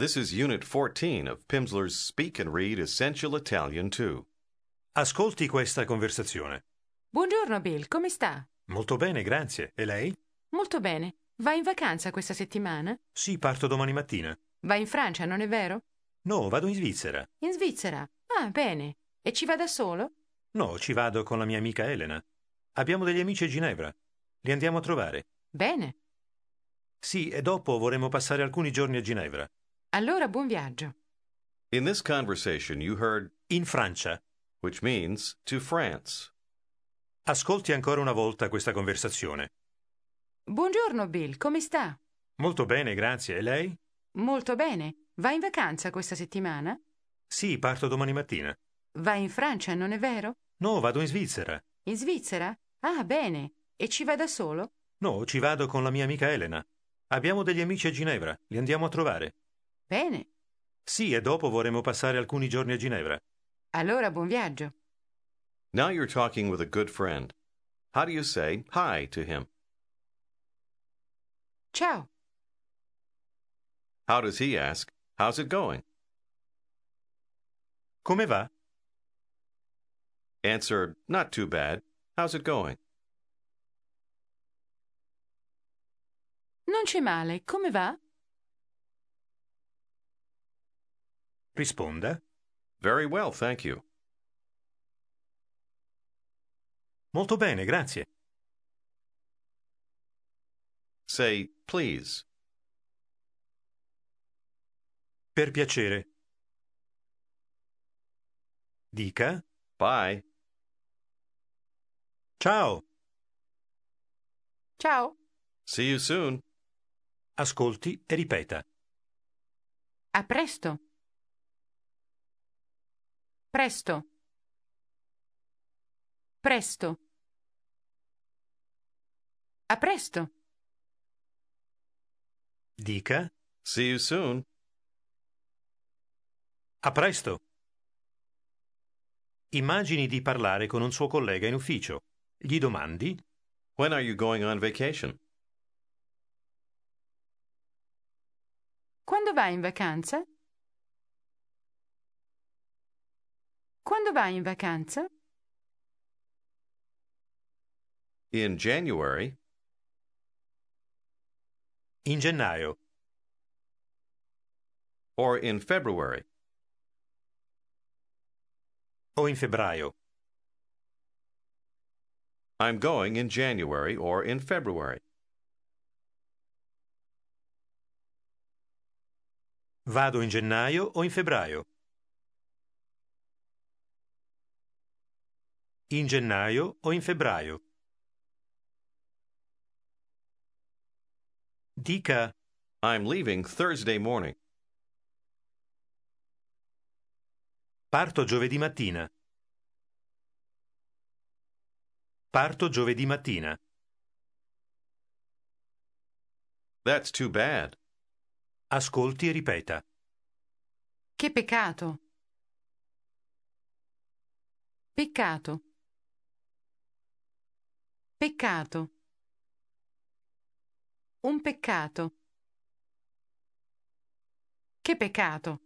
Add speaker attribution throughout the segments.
Speaker 1: This is Unit 14 of Pimsleur's Speak and Read Essential Italian 2.
Speaker 2: Ascolti questa conversazione.
Speaker 3: Buongiorno Bill, come sta?
Speaker 2: Molto bene, grazie. E lei?
Speaker 3: Molto bene. Va in vacanza questa settimana?
Speaker 2: Sì, parto domani mattina.
Speaker 3: Va in Francia, non è vero?
Speaker 2: No, vado in Svizzera.
Speaker 3: In Svizzera? Ah, bene. E ci va da solo?
Speaker 2: No, ci vado con la mia amica Elena. Abbiamo degli amici a Ginevra. Li andiamo a trovare.
Speaker 3: Bene.
Speaker 2: Sì, e dopo vorremmo passare alcuni giorni a Ginevra.
Speaker 3: Allora buon viaggio.
Speaker 1: In this conversation, you heard
Speaker 2: In Francia.
Speaker 1: which means to France.
Speaker 2: Ascolti ancora una volta questa conversazione.
Speaker 3: Buongiorno Bill, come sta?
Speaker 2: Molto bene, grazie. E lei?
Speaker 3: Molto bene. Va in vacanza questa settimana?
Speaker 2: Sì, parto domani mattina.
Speaker 3: Va in Francia, non è vero?
Speaker 2: No, vado in Svizzera.
Speaker 3: In Svizzera? Ah, bene. E ci va da solo?
Speaker 2: No, ci vado con la mia amica Elena. Abbiamo degli amici a Ginevra. Li andiamo a trovare.
Speaker 3: Bene.
Speaker 2: Sì, e dopo vorremmo passare alcuni giorni a Ginevra.
Speaker 3: Allora buon viaggio.
Speaker 1: Now you're talking with a good friend. How do you say hi to him?
Speaker 3: Ciao.
Speaker 1: How does he ask, How's it going?
Speaker 2: Come va?
Speaker 1: Answer, Not too bad. How's it going?
Speaker 3: Non c'è male. Come va?
Speaker 2: Risponda.
Speaker 1: Very well, thank you.
Speaker 2: Molto bene, grazie.
Speaker 1: Say, please.
Speaker 2: Per piacere. Dica.
Speaker 1: Bye.
Speaker 2: Ciao.
Speaker 3: Ciao.
Speaker 1: See you soon.
Speaker 2: Ascolti e ripeta.
Speaker 3: A presto. Presto. Presto. A presto.
Speaker 2: Dica.
Speaker 1: See you soon.
Speaker 2: A presto. Immagini di parlare con un suo collega in ufficio. Gli domandi.
Speaker 1: When are you going on vacation?
Speaker 3: Quando vai in vacanza? Quando vai in vacanza?
Speaker 1: In January.
Speaker 2: In gennaio.
Speaker 1: Or in February.
Speaker 2: O in febbraio.
Speaker 1: I'm going in January or in February.
Speaker 2: Vado in gennaio o in febbraio. In gennaio o in febbraio. Dica.
Speaker 1: I'm leaving Thursday morning.
Speaker 2: Parto giovedì mattina. Parto giovedì mattina.
Speaker 1: That's too bad.
Speaker 2: Ascolti e ripeta.
Speaker 3: Che peccato. Peccato. Peccato. Un peccato. Che peccato.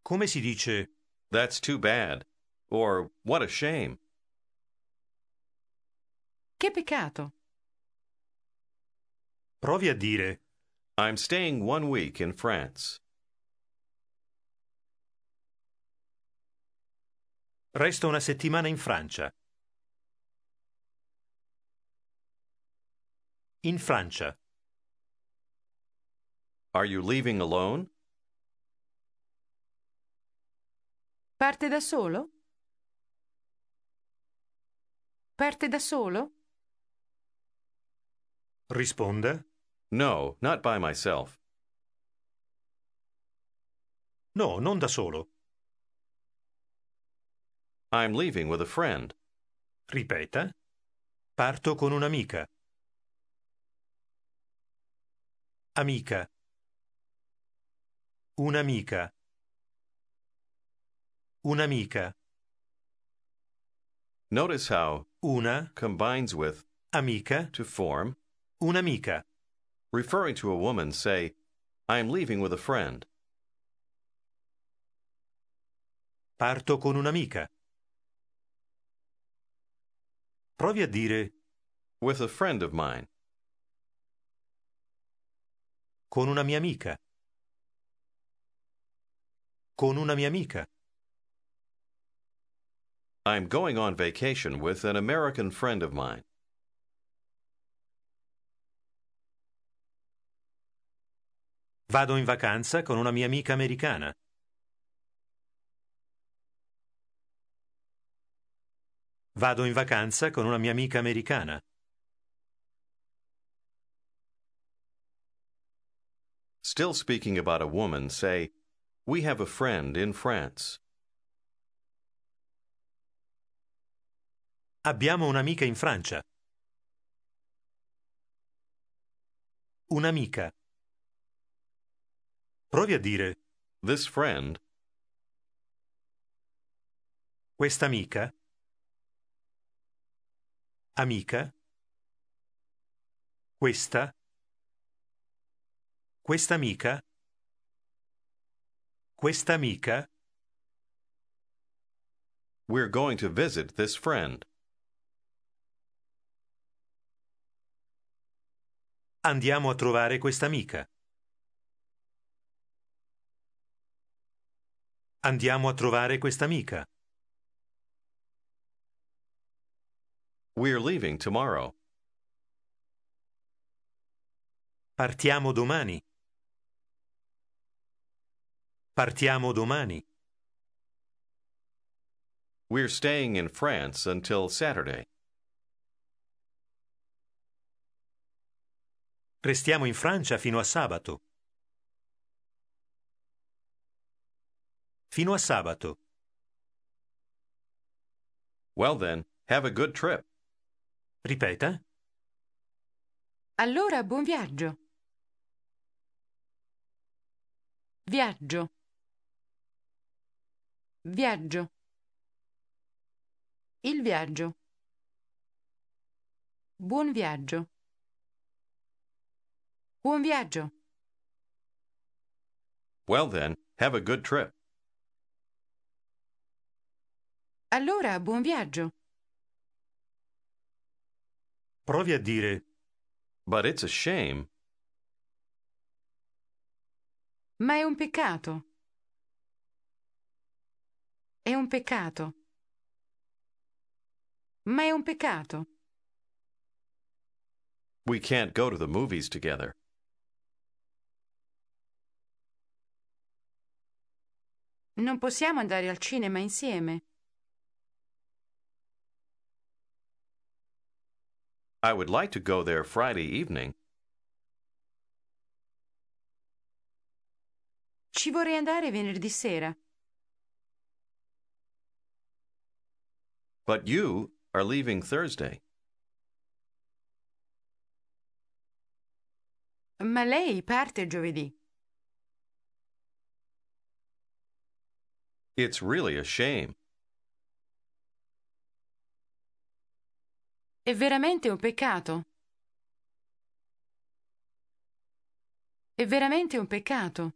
Speaker 2: Come si dice
Speaker 1: That's too bad. Or what a shame.
Speaker 3: Che peccato.
Speaker 2: provi a dire
Speaker 1: I'm staying one week in France.
Speaker 2: resto una settimana in Francia. In Francia.
Speaker 1: Are you leaving alone?
Speaker 3: Parte da solo? Parte da solo?
Speaker 2: Risponda
Speaker 1: No, not by myself.
Speaker 2: no, non da solo.
Speaker 1: I'm leaving with a friend.
Speaker 2: Ripeta. Parto con un'amica. Amica. Un'amica. Un'amica.
Speaker 1: Notice how
Speaker 2: Una
Speaker 1: combines with
Speaker 2: amica.
Speaker 1: to form.
Speaker 2: Un'amica.
Speaker 1: Referring to a woman, say, I'm leaving with a friend.
Speaker 2: Parto con un'amica. Provi a dire
Speaker 1: With a friend of mine.
Speaker 2: Con una mia amica. Con una mia amica.
Speaker 1: I'm going on vacation with an American friend of mine.
Speaker 2: Vado in vacanza con una mia amica americana. Vado in vacanza con una mia amica americana.
Speaker 1: Still speaking about a woman, say, We have a friend in France.
Speaker 2: Abbiamo un'amica in Francia. Un'amica. Provi a dire
Speaker 1: This friend,
Speaker 2: questa amica. Amica. Questa. Questa amica. Questa amica.
Speaker 1: we're going to visit this friend.
Speaker 2: Andiamo a trovare questa amica. Andiamo a trovare questa amica.
Speaker 1: We're leaving tomorrow.
Speaker 2: Partiamo domani. Partiamo domani.
Speaker 1: We're staying in France until Saturday.
Speaker 2: Restiamo in Francia fino a sabato. Fino a sabato.
Speaker 1: Well, then, have a good trip.
Speaker 2: Ripeta.
Speaker 3: Allora, buon viaggio. Viaggio. Viaggio. Il viaggio. Buon viaggio. Buon viaggio.
Speaker 1: Well, then, have a good trip.
Speaker 3: Allora, buon viaggio.
Speaker 2: Provi a dire
Speaker 1: But it's a shame.
Speaker 3: Ma è un peccato. È un peccato. Ma è un peccato.
Speaker 1: We can't go to the movies together.
Speaker 3: Non possiamo andare al cinema insieme.
Speaker 1: I would like to go there Friday evening.
Speaker 3: Ci vorrei andare venerdì sera.
Speaker 1: But you are leaving Thursday.
Speaker 3: Ma lei parte giovedì.
Speaker 1: It's really a shame.
Speaker 3: È veramente un peccato. È veramente un peccato.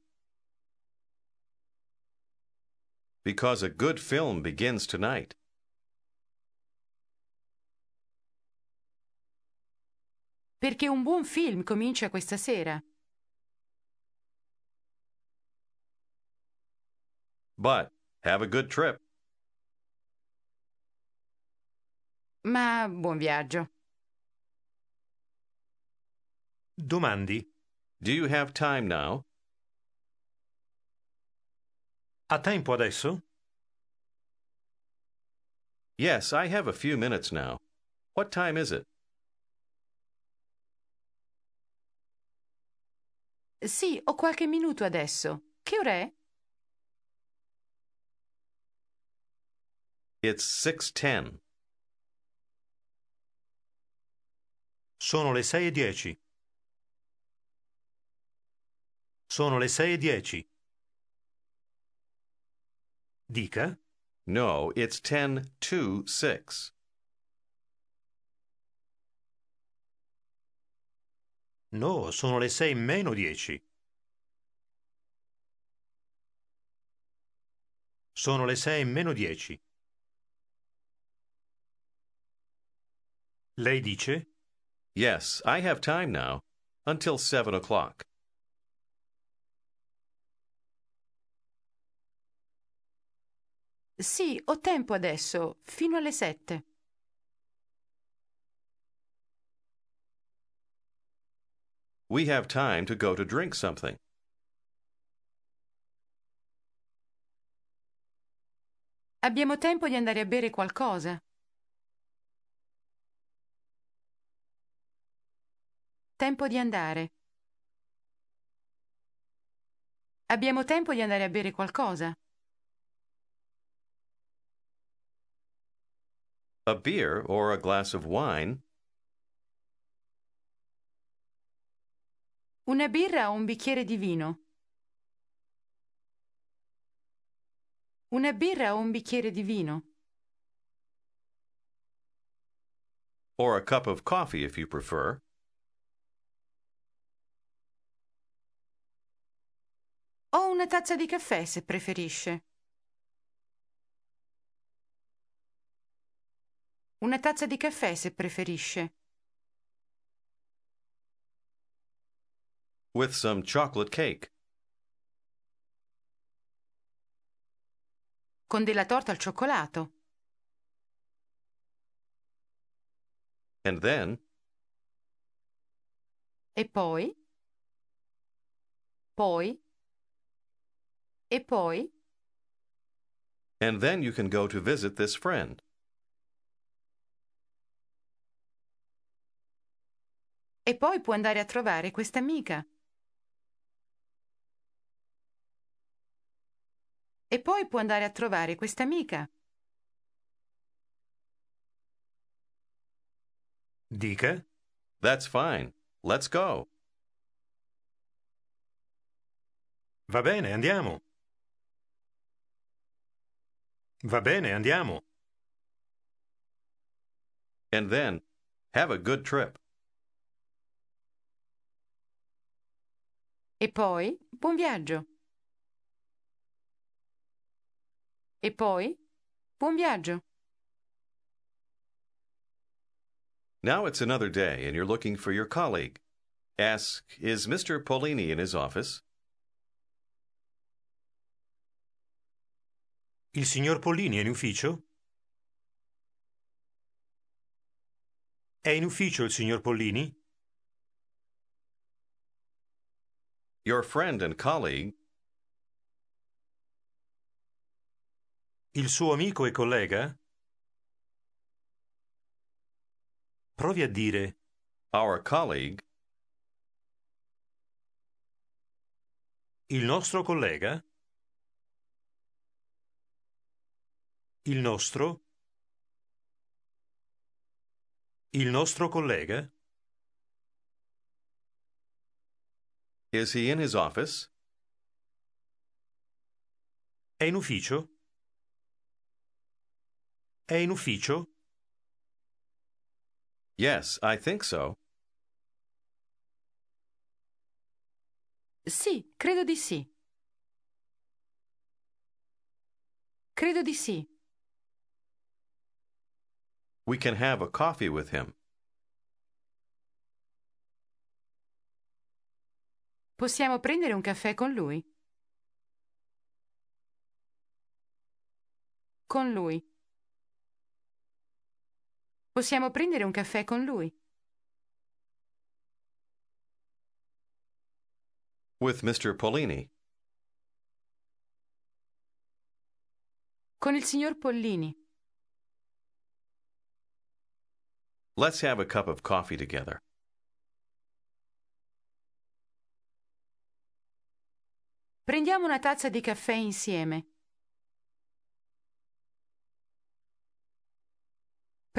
Speaker 1: Because a good film begins tonight.
Speaker 3: Perché un buon film comincia questa sera.
Speaker 1: But have a good trip.
Speaker 3: Ma buon viaggio.
Speaker 2: domandi.
Speaker 1: Do you have time now?
Speaker 2: Ha tempo adesso?
Speaker 1: Yes, I have a few minutes now. What time is it?
Speaker 3: Sì, ho qualche minuto adesso. Che ora è?
Speaker 1: It's 6:10.
Speaker 2: Sono le sei e dieci. Sono le sei e dieci. Dica.
Speaker 1: No, it's 10 to 6.
Speaker 2: No, sono le sei meno dieci. Sono le sei meno dieci. Lei dice?
Speaker 1: Yes, I have time now, until seven o'clock.
Speaker 3: Sì, ho tempo adesso, fino alle sette.
Speaker 1: We have time to go to drink something.
Speaker 3: Abbiamo tempo di andare a bere qualcosa. Tempo di andare. Abbiamo tempo di andare a bere qualcosa.
Speaker 1: A beer or a glass of wine.
Speaker 3: Una birra o un bicchiere di vino? Una birra o un bicchiere di vino?
Speaker 1: Or a cup of coffee if you prefer.
Speaker 3: O una tazza di caffè se preferisce. Una tazza di caffè se preferisce.
Speaker 1: With some chocolate cake.
Speaker 3: Con della torta al cioccolato.
Speaker 1: And then,
Speaker 3: E poi? Poi? E poi?
Speaker 1: and then you can go to visit this friend.
Speaker 3: E poi può andare a trovare questa amica. E poi può andare a trovare questa amica.
Speaker 2: Dica?
Speaker 1: That's fine. Let's go.
Speaker 2: Va bene, andiamo. Va bene, andiamo.
Speaker 1: And then, have a good trip.
Speaker 3: E poi, buon viaggio. E poi, buon viaggio.
Speaker 1: Now it's another day and you're looking for your colleague. Ask, is Mr. Polini in his office?
Speaker 2: Il signor Pollini è in ufficio? È in ufficio il signor Pollini?
Speaker 1: Your friend and colleague,
Speaker 2: Il suo amico e collega? Provi a dire
Speaker 1: our colleague,
Speaker 2: il nostro collega? Il nostro? Il nostro collega?
Speaker 1: is he in his office?
Speaker 2: È in ufficio? È in ufficio?
Speaker 1: Yes, I think so.
Speaker 3: Sì, credo di sì. Credo di sì.
Speaker 1: We can have a coffee with him.
Speaker 3: Possiamo prendere un caffè con lui? Con lui. Possiamo prendere un caffè con lui?
Speaker 1: With Mr. Polini.
Speaker 3: Con il signor Pollini.
Speaker 1: Let's have a cup of coffee together.
Speaker 3: Prendiamo una tazza di caffè insieme.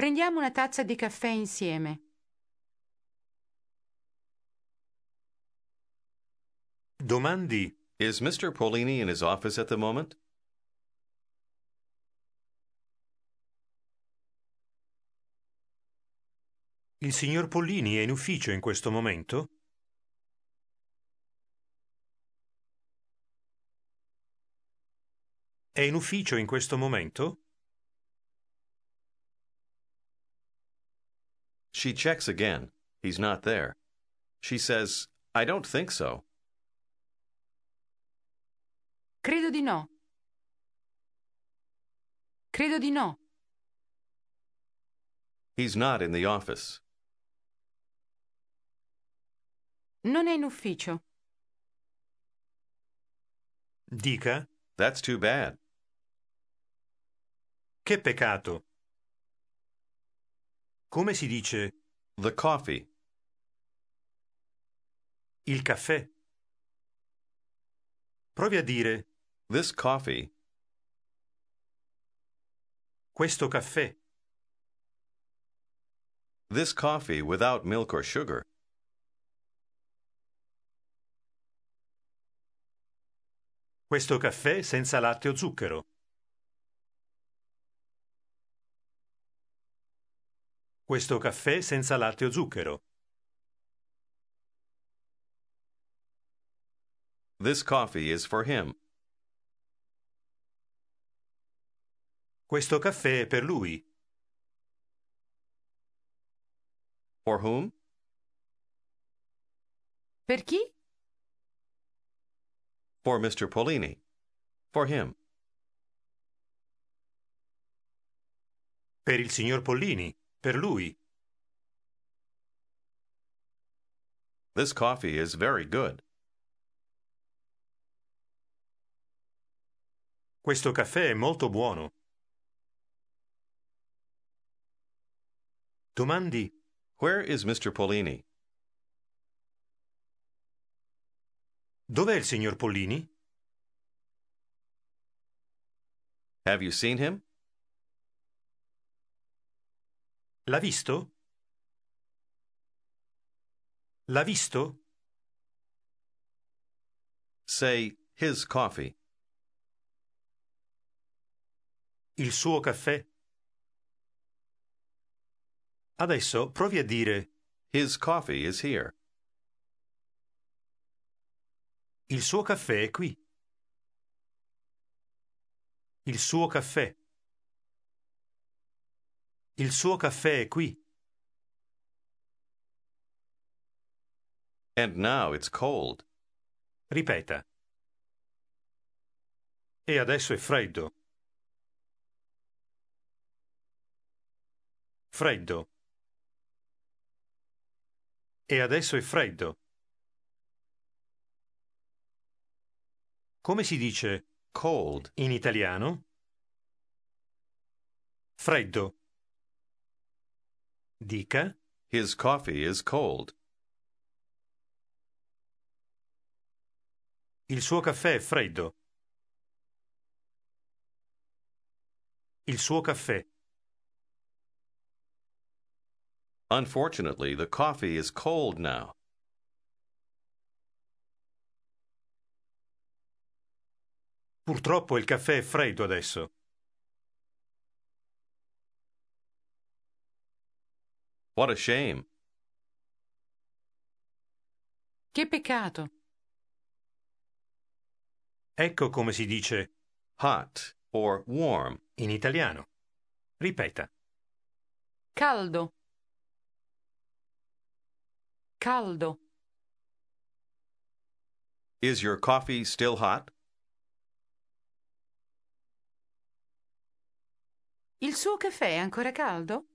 Speaker 3: Prendiamo una tazza di caffè insieme.
Speaker 2: Domandi
Speaker 1: Is Mr. Polini in his office at the moment?
Speaker 2: Il signor Pollini è in ufficio in questo momento? È in ufficio in questo momento?
Speaker 1: She checks again. He's not there. She says, I don't think so.
Speaker 3: Credo di no. Credo di no.
Speaker 1: He's not in the office.
Speaker 3: Non è in ufficio.
Speaker 2: Dica.
Speaker 1: That's too bad.
Speaker 2: Che peccato. Come si dice
Speaker 1: The coffee.
Speaker 2: il caffè? Provi a dire
Speaker 1: This coffee.
Speaker 2: questo caffè.
Speaker 1: This coffee without milk or sugar.
Speaker 2: Questo caffè senza latte o zucchero. Questo caffè senza latte o zucchero.
Speaker 1: This coffee is for him.
Speaker 2: Questo caffè è per lui.
Speaker 1: For whom?
Speaker 3: Per chi?
Speaker 1: For Mr. Polini. For him.
Speaker 2: Per il signor Pollini. Per lui.
Speaker 1: This coffee is very good.
Speaker 2: Questo caffè è molto buono. Domandi.
Speaker 1: Where is Mr. Polini?
Speaker 2: Dov'è il signor Pollini?
Speaker 1: Have you seen him?
Speaker 2: L'ha visto? L'ha visto?
Speaker 1: Say his coffee.
Speaker 2: Il suo caffè? Adesso provi a dire
Speaker 1: His coffee is here.
Speaker 2: il suo caffè è qui. Il suo caffè. Il suo caffè è qui.
Speaker 1: And now it's cold.
Speaker 2: Ripeta. E adesso è freddo. Freddo. E adesso è freddo. Come si dice
Speaker 1: Cold.
Speaker 2: in italiano? Freddo. Dica.
Speaker 1: His coffee is cold.
Speaker 2: Il suo caffè è freddo. Il suo caffè.
Speaker 1: Unfortunately, the coffee is cold now.
Speaker 2: Purtroppo il caffè è freddo adesso.
Speaker 1: What a shame.
Speaker 3: Che peccato.
Speaker 2: Ecco come si dice
Speaker 1: Hot or warm.
Speaker 2: in italiano. Ripeta.
Speaker 3: Caldo. Caldo.
Speaker 1: Is your coffee still hot?
Speaker 3: Il suo caffè è ancora caldo?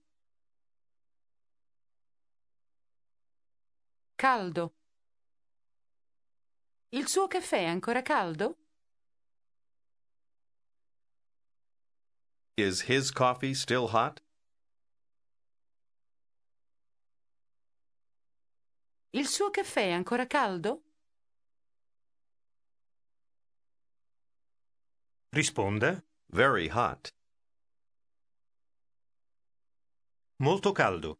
Speaker 3: Caldo. Il suo caffè è ancora caldo?
Speaker 1: Is his coffee still hot?
Speaker 3: Il suo caffè è ancora caldo?
Speaker 2: Risponda.
Speaker 1: Very hot.
Speaker 2: Molto caldo.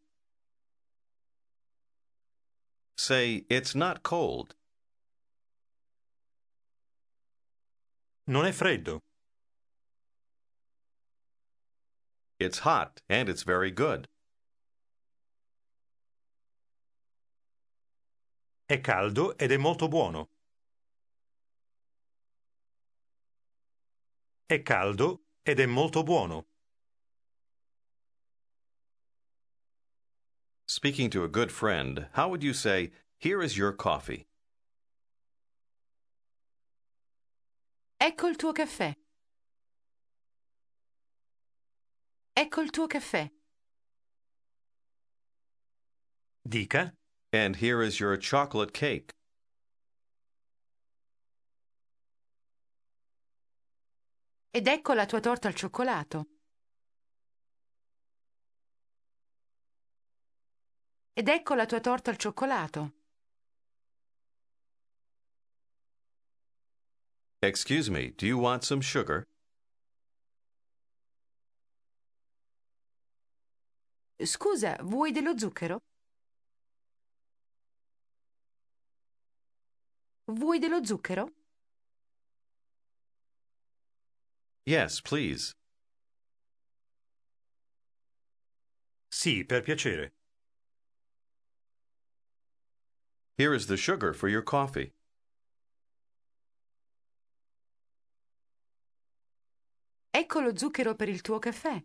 Speaker 1: Say, it's not cold.
Speaker 2: Non è freddo.
Speaker 1: It's hot and it's very good.
Speaker 2: È caldo ed è molto buono. È caldo ed è molto buono.
Speaker 1: Speaking to a good friend, how would you say, Here is your coffee?
Speaker 3: Ecco il tuo caffè. Ecco il tuo caffè.
Speaker 2: Dica,
Speaker 1: And here is your chocolate cake.
Speaker 3: Ed ecco la tua torta al cioccolato. Ed ecco la tua torta al cioccolato.
Speaker 1: Excuse me, do you want some sugar?
Speaker 3: Scusa, vuoi dello zucchero? Vuoi dello zucchero?
Speaker 1: Yes, please.
Speaker 2: sì, per piacere.
Speaker 1: Here is the sugar for your coffee.
Speaker 3: Ecco lo zucchero per il tuo caffè.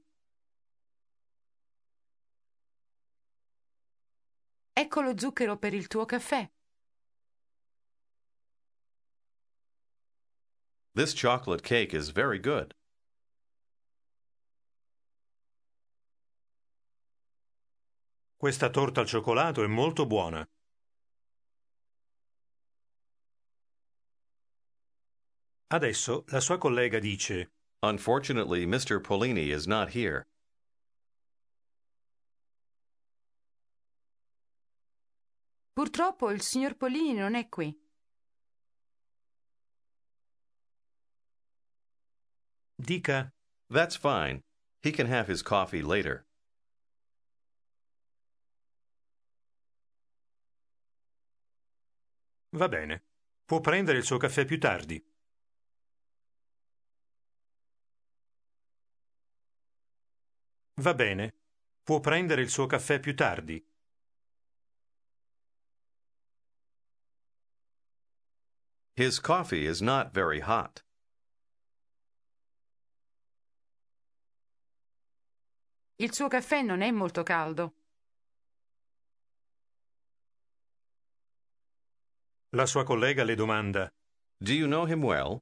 Speaker 3: Ecco lo zucchero per il tuo caffè.
Speaker 1: This chocolate cake is very good.
Speaker 2: Questa torta al cioccolato è molto buona. Adesso la sua collega dice
Speaker 1: Unfortunately, Mr. Polini is not here.
Speaker 3: Purtroppo il signor Polini non è qui.
Speaker 2: Dica,
Speaker 1: That's fine. He can have his coffee later.
Speaker 2: va bene, può prendere il suo caffè più tardi. Va bene, può prendere il suo caffè più tardi.
Speaker 1: His coffee is not very hot.
Speaker 3: Il suo caffè non è molto caldo.
Speaker 2: La sua collega le domanda
Speaker 1: Do you know him well?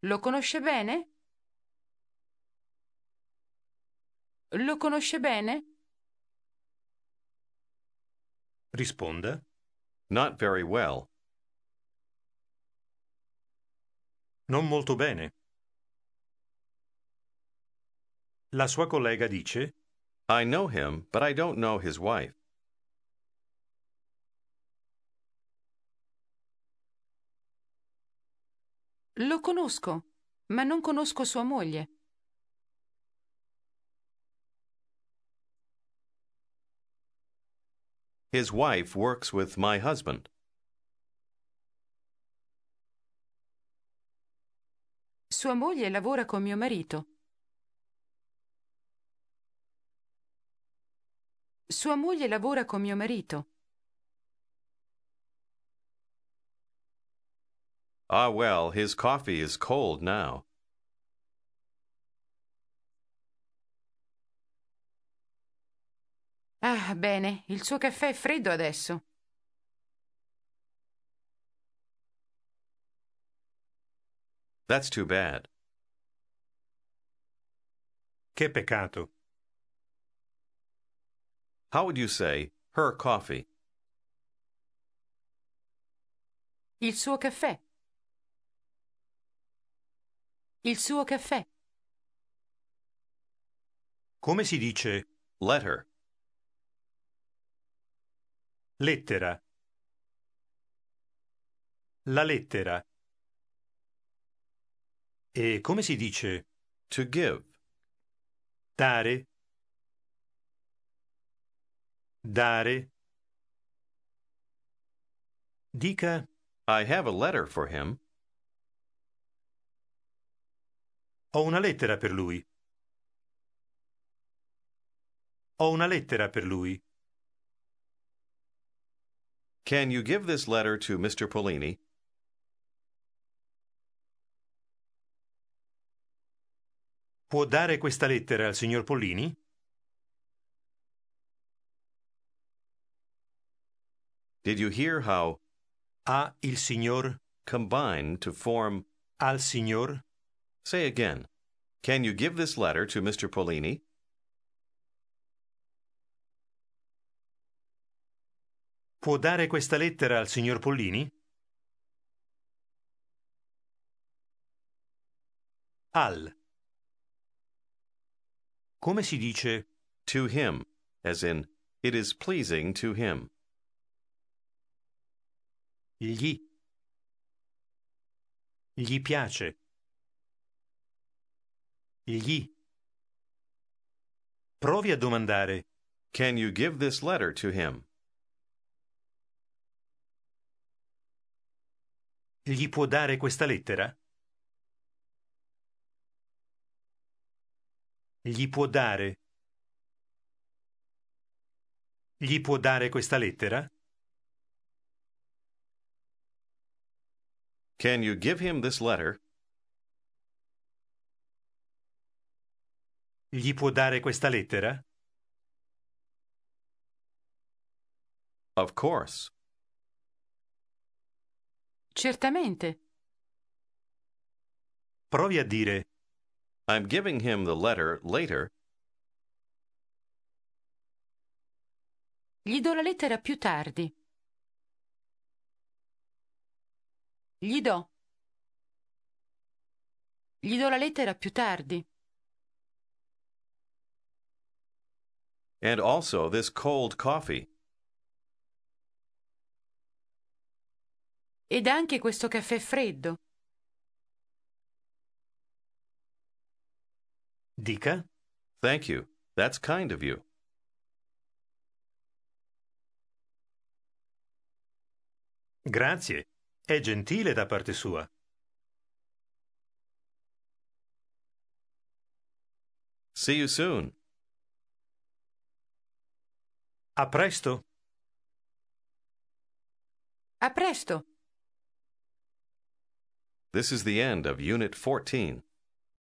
Speaker 3: Lo conosce bene? Lo conosce bene?
Speaker 2: risponda
Speaker 1: Not very well.
Speaker 2: non molto bene. La sua collega dice
Speaker 1: I know him, but I don't know his wife.
Speaker 3: Lo conosco, ma non conosco sua moglie.
Speaker 1: His wife works with my husband.
Speaker 3: Sua moglie lavora con mio marito. Sua moglie lavora con mio marito.
Speaker 1: Ah, well, his coffee is cold now.
Speaker 3: Ah, bene, il suo caffè è freddo adesso.
Speaker 1: That's too bad.
Speaker 2: che peccato.
Speaker 1: How would you say, her coffee?
Speaker 3: Il suo caffè. Il suo caffè.
Speaker 2: Come si dice
Speaker 1: Letter.
Speaker 2: Lettera? La lettera. E come si dice
Speaker 1: To give.
Speaker 2: dare? Dare? Dica
Speaker 1: I have a letter for him.
Speaker 2: ho una lettera per lui. Ho una lettera per lui.
Speaker 1: Can you give this letter to Mr. Polini?
Speaker 2: Può dare questa lettera al signor Polini?
Speaker 1: Did you hear how
Speaker 2: a il signor
Speaker 1: combine to form
Speaker 2: al signor?
Speaker 1: Say again. Can you give this letter to Mr. Polini?
Speaker 2: Può dare questa lettera al signor Pollini? Al. Come si dice
Speaker 1: To him, as in, it is pleasing to him.
Speaker 2: gli? Gli piace. Gli. Provi a domandare.
Speaker 1: Can you give this letter to him?
Speaker 2: Gli può dare questa lettera? Gli può dare. Gli può dare questa lettera?
Speaker 1: Can you give him this letter?
Speaker 2: Gli può dare questa lettera?
Speaker 1: Of course.
Speaker 3: Certamente.
Speaker 2: Provi a dire
Speaker 1: I'm giving him the letter later.
Speaker 3: Gli do la lettera più tardi. Gli do. Gli do la lettera più tardi.
Speaker 1: And also this cold coffee.
Speaker 3: Ed anche questo caffè freddo.
Speaker 2: dica
Speaker 1: Thank you. That's kind of you.
Speaker 2: grazie. È gentile da parte sua.
Speaker 1: See you soon.
Speaker 2: A presto.
Speaker 3: A presto.
Speaker 1: This is the end of Unit 14.